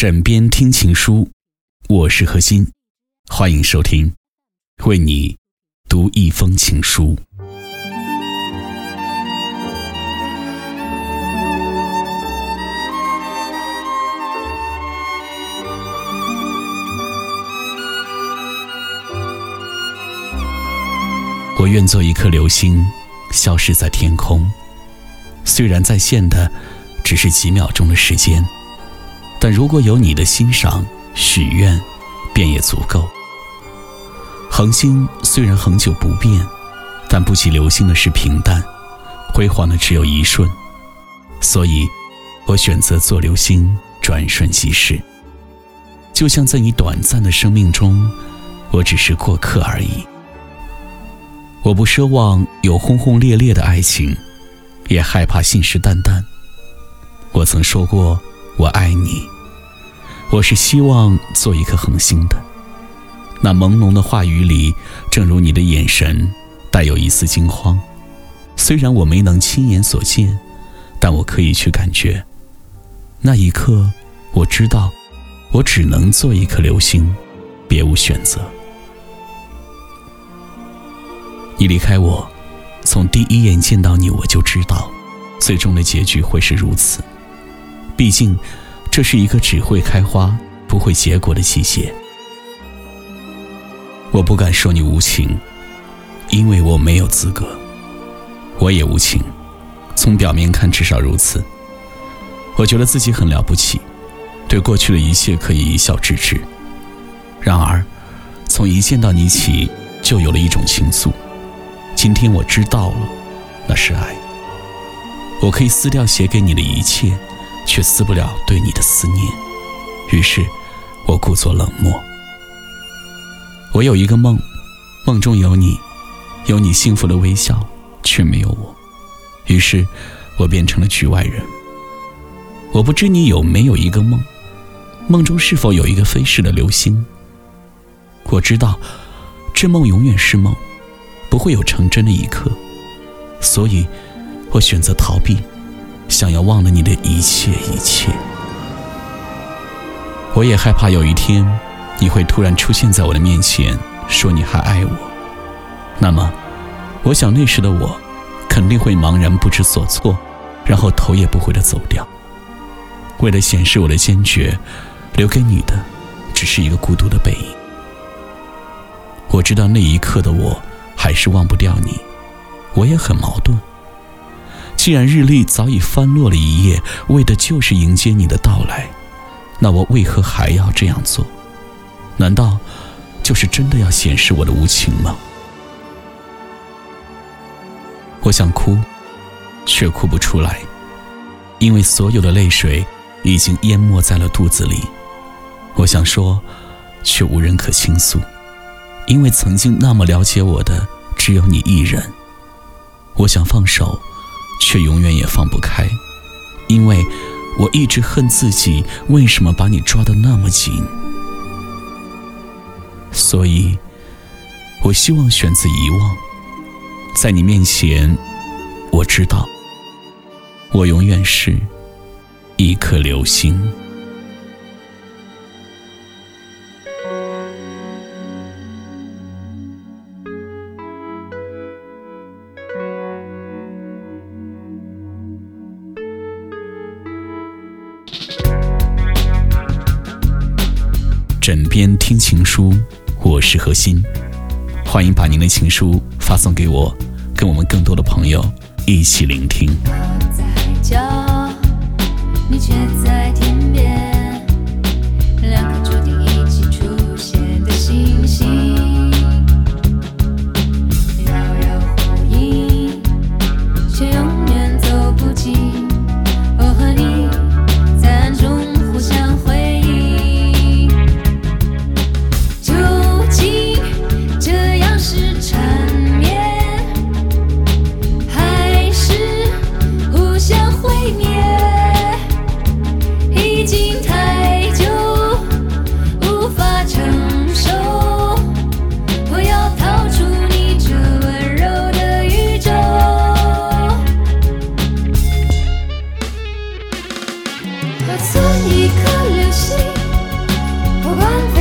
枕边听情书，我是何欣，欢迎收听，为你读一封情书。我愿做一颗流星，消失在天空。虽然在线的只是几秒钟的时间。但如果有你的欣赏、许愿，便也足够。恒星虽然恒久不变，但不及流星的是平淡，辉煌的只有一瞬。所以，我选择做流星，转瞬即逝。就像在你短暂的生命中，我只是过客而已。我不奢望有轰轰烈烈的爱情，也害怕信誓旦旦。我曾说过。我爱你，我是希望做一颗恒星的。那朦胧的话语里，正如你的眼神，带有一丝惊慌。虽然我没能亲眼所见，但我可以去感觉。那一刻，我知道，我只能做一颗流星，别无选择。你离开我，从第一眼见到你，我就知道，最终的结局会是如此。毕竟，这是一个只会开花不会结果的季节。我不敢说你无情，因为我没有资格。我也无情，从表面看至少如此。我觉得自己很了不起，对过去的一切可以一笑置之。然而，从一见到你起，就有了一种情愫。今天我知道了，那是爱。我可以撕掉写给你的一切。却撕不了对你的思念，于是，我故作冷漠。我有一个梦，梦中有你，有你幸福的微笑，却没有我，于是，我变成了局外人。我不知你有没有一个梦，梦中是否有一个飞逝的流星？我知道，这梦永远是梦，不会有成真的一刻，所以，我选择逃避。想要忘了你的一切一切，我也害怕有一天你会突然出现在我的面前，说你还爱我。那么，我想那时的我肯定会茫然不知所措，然后头也不回的走掉。为了显示我的坚决，留给你的只是一个孤独的背影。我知道那一刻的我还是忘不掉你，我也很矛盾。既然日历早已翻落了一页，为的就是迎接你的到来，那我为何还要这样做？难道就是真的要显示我的无情吗？我想哭，却哭不出来，因为所有的泪水已经淹没在了肚子里。我想说，却无人可倾诉，因为曾经那么了解我的只有你一人。我想放手。却永远也放不开，因为我一直恨自己为什么把你抓得那么紧。所以，我希望选择遗忘。在你面前，我知道，我永远是一颗流星。枕边听情书，我是何欣，欢迎把您的情书发送给我，跟我们更多的朋友一起聆听。做一颗流星。不管。